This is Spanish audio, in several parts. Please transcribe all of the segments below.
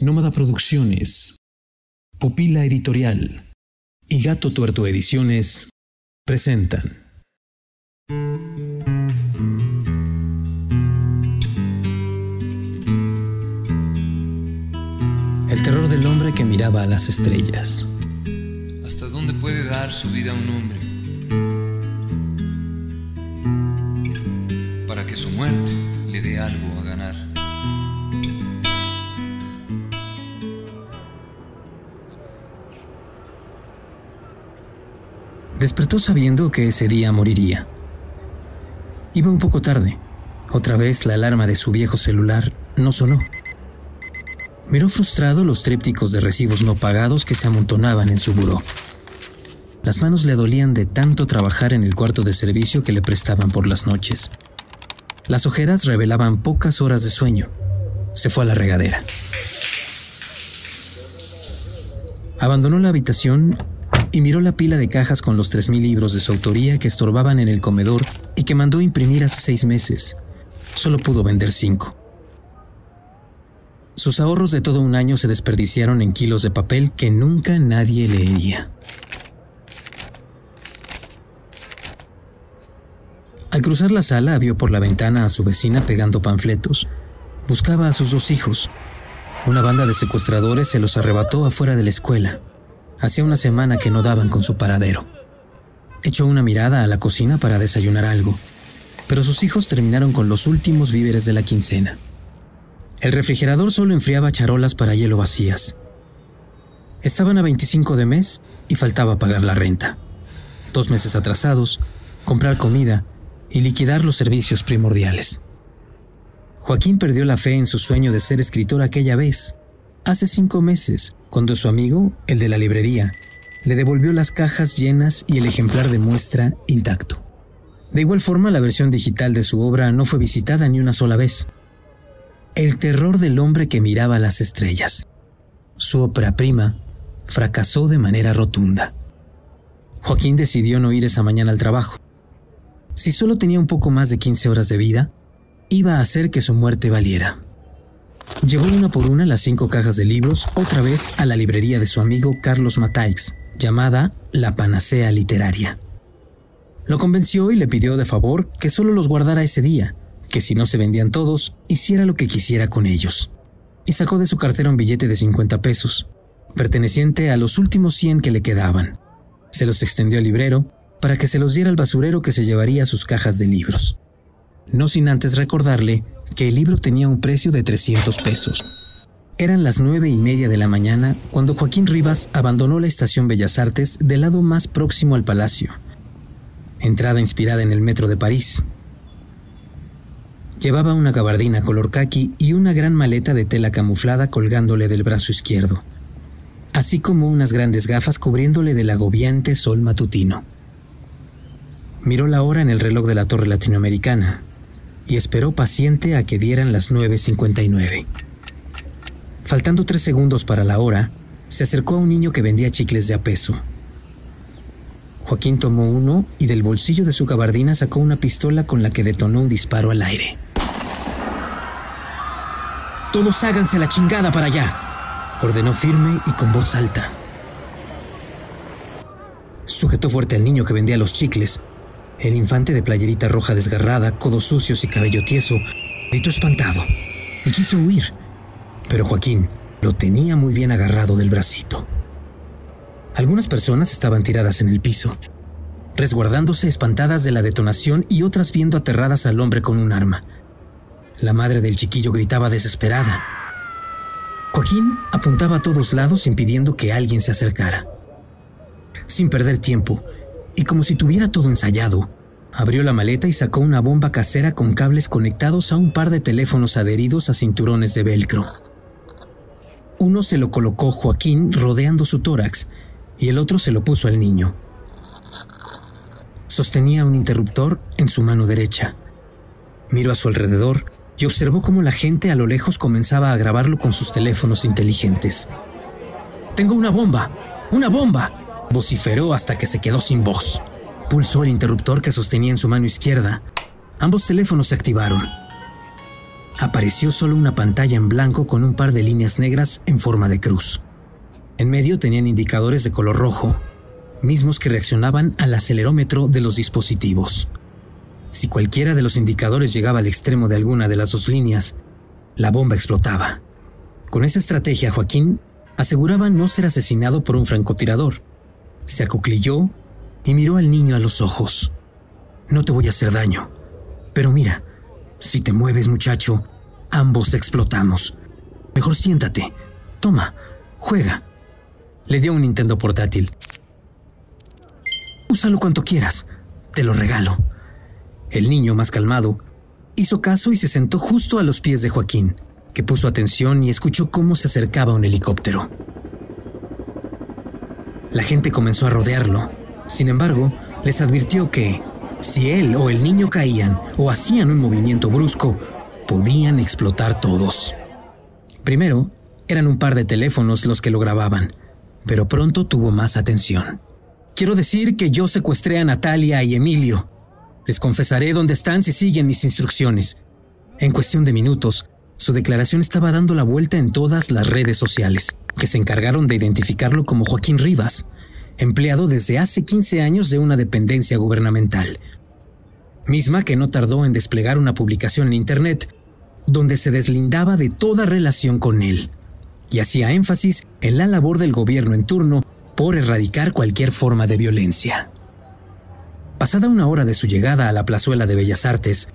Nómada Producciones, Pupila Editorial y Gato Tuerto Ediciones presentan. El terror del hombre que miraba a las estrellas. ¿Hasta dónde puede dar su vida un hombre? Para que su muerte le dé algo Despertó sabiendo que ese día moriría. Iba un poco tarde. Otra vez la alarma de su viejo celular no sonó. Miró frustrado los trípticos de recibos no pagados que se amontonaban en su buró. Las manos le dolían de tanto trabajar en el cuarto de servicio que le prestaban por las noches. Las ojeras revelaban pocas horas de sueño. Se fue a la regadera. Abandonó la habitación y miró la pila de cajas con los 3.000 libros de su autoría que estorbaban en el comedor y que mandó imprimir hace seis meses. Solo pudo vender cinco. Sus ahorros de todo un año se desperdiciaron en kilos de papel que nunca nadie leería. Al cruzar la sala vio por la ventana a su vecina pegando panfletos. Buscaba a sus dos hijos. Una banda de secuestradores se los arrebató afuera de la escuela. Hacía una semana que no daban con su paradero. Echó una mirada a la cocina para desayunar algo, pero sus hijos terminaron con los últimos víveres de la quincena. El refrigerador solo enfriaba charolas para hielo vacías. Estaban a 25 de mes y faltaba pagar la renta. Dos meses atrasados, comprar comida y liquidar los servicios primordiales. Joaquín perdió la fe en su sueño de ser escritor aquella vez, hace cinco meses, cuando su amigo, el de la librería, le devolvió las cajas llenas y el ejemplar de muestra intacto. De igual forma, la versión digital de su obra no fue visitada ni una sola vez. El terror del hombre que miraba las estrellas. Su ópera prima fracasó de manera rotunda. Joaquín decidió no ir esa mañana al trabajo. Si solo tenía un poco más de 15 horas de vida, iba a hacer que su muerte valiera. Llevó una por una las cinco cajas de libros otra vez a la librería de su amigo Carlos Mataix, llamada La Panacea Literaria. Lo convenció y le pidió de favor que solo los guardara ese día, que si no se vendían todos, hiciera lo que quisiera con ellos. Y sacó de su cartera un billete de 50 pesos, perteneciente a los últimos 100 que le quedaban. Se los extendió al librero para que se los diera al basurero que se llevaría sus cajas de libros. No sin antes recordarle que el libro tenía un precio de 300 pesos. Eran las nueve y media de la mañana cuando Joaquín Rivas abandonó la estación Bellas Artes del lado más próximo al palacio. Entrada inspirada en el metro de París. Llevaba una gabardina color caqui y una gran maleta de tela camuflada colgándole del brazo izquierdo, así como unas grandes gafas cubriéndole del agobiante sol matutino. Miró la hora en el reloj de la torre latinoamericana y esperó paciente a que dieran las 9.59. Faltando tres segundos para la hora, se acercó a un niño que vendía chicles de a peso. Joaquín tomó uno y del bolsillo de su gabardina sacó una pistola con la que detonó un disparo al aire. Todos háganse la chingada para allá, ordenó firme y con voz alta. Sujetó fuerte al niño que vendía los chicles el infante de playerita roja desgarrada, codos sucios y cabello tieso, gritó espantado y quiso huir, pero Joaquín lo tenía muy bien agarrado del bracito. Algunas personas estaban tiradas en el piso, resguardándose espantadas de la detonación y otras viendo aterradas al hombre con un arma. La madre del chiquillo gritaba desesperada. Joaquín apuntaba a todos lados impidiendo que alguien se acercara. Sin perder tiempo, y como si tuviera todo ensayado, abrió la maleta y sacó una bomba casera con cables conectados a un par de teléfonos adheridos a cinturones de velcro. Uno se lo colocó Joaquín rodeando su tórax y el otro se lo puso al niño. Sostenía un interruptor en su mano derecha. Miró a su alrededor y observó cómo la gente a lo lejos comenzaba a grabarlo con sus teléfonos inteligentes. Tengo una bomba, una bomba, Vociferó hasta que se quedó sin voz. Pulsó el interruptor que sostenía en su mano izquierda. Ambos teléfonos se activaron. apareció solo una pantalla en blanco con un par de líneas negras en forma de cruz. En medio tenían indicadores de color rojo, mismos que reaccionaban al acelerómetro de los dispositivos. Si cualquiera de los indicadores llegaba al extremo de alguna de las dos líneas, la bomba explotaba. Con esa estrategia, Joaquín aseguraba no ser asesinado por un francotirador. Se acuclilló y miró al niño a los ojos. No te voy a hacer daño, pero mira, si te mueves muchacho, ambos explotamos. Mejor siéntate. Toma, juega. Le dio un Nintendo portátil. Úsalo cuanto quieras, te lo regalo. El niño, más calmado, hizo caso y se sentó justo a los pies de Joaquín, que puso atención y escuchó cómo se acercaba un helicóptero. La gente comenzó a rodearlo. Sin embargo, les advirtió que, si él o el niño caían o hacían un movimiento brusco, podían explotar todos. Primero, eran un par de teléfonos los que lo grababan, pero pronto tuvo más atención. Quiero decir que yo secuestré a Natalia y Emilio, les confesaré dónde están si siguen mis instrucciones. En cuestión de minutos, su declaración estaba dando la vuelta en todas las redes sociales, que se encargaron de identificarlo como Joaquín Rivas, empleado desde hace 15 años de una dependencia gubernamental, misma que no tardó en desplegar una publicación en Internet donde se deslindaba de toda relación con él y hacía énfasis en la labor del gobierno en turno por erradicar cualquier forma de violencia. Pasada una hora de su llegada a la plazuela de Bellas Artes,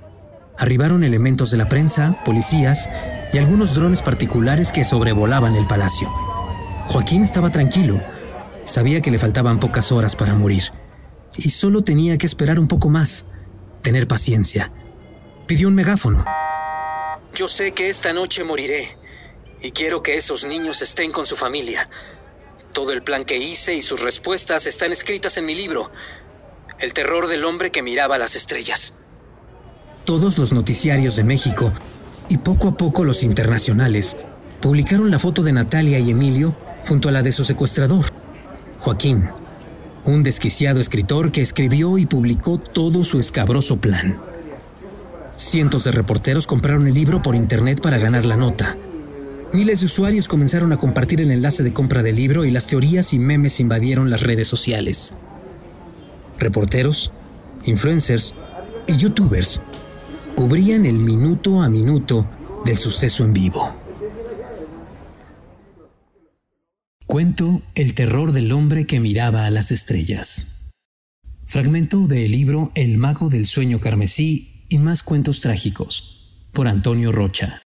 arribaron elementos de la prensa, policías y algunos drones particulares que sobrevolaban el palacio. Joaquín estaba tranquilo, sabía que le faltaban pocas horas para morir, y solo tenía que esperar un poco más, tener paciencia. Pidió un megáfono. Yo sé que esta noche moriré, y quiero que esos niños estén con su familia. Todo el plan que hice y sus respuestas están escritas en mi libro el terror del hombre que miraba las estrellas. Todos los noticiarios de México y poco a poco los internacionales publicaron la foto de Natalia y Emilio junto a la de su secuestrador, Joaquín, un desquiciado escritor que escribió y publicó todo su escabroso plan. Cientos de reporteros compraron el libro por internet para ganar la nota. Miles de usuarios comenzaron a compartir el enlace de compra del libro y las teorías y memes invadieron las redes sociales reporteros, influencers y youtubers cubrían el minuto a minuto del suceso en vivo. Cuento El terror del hombre que miraba a las estrellas. Fragmento del libro El mago del sueño carmesí y más cuentos trágicos, por Antonio Rocha.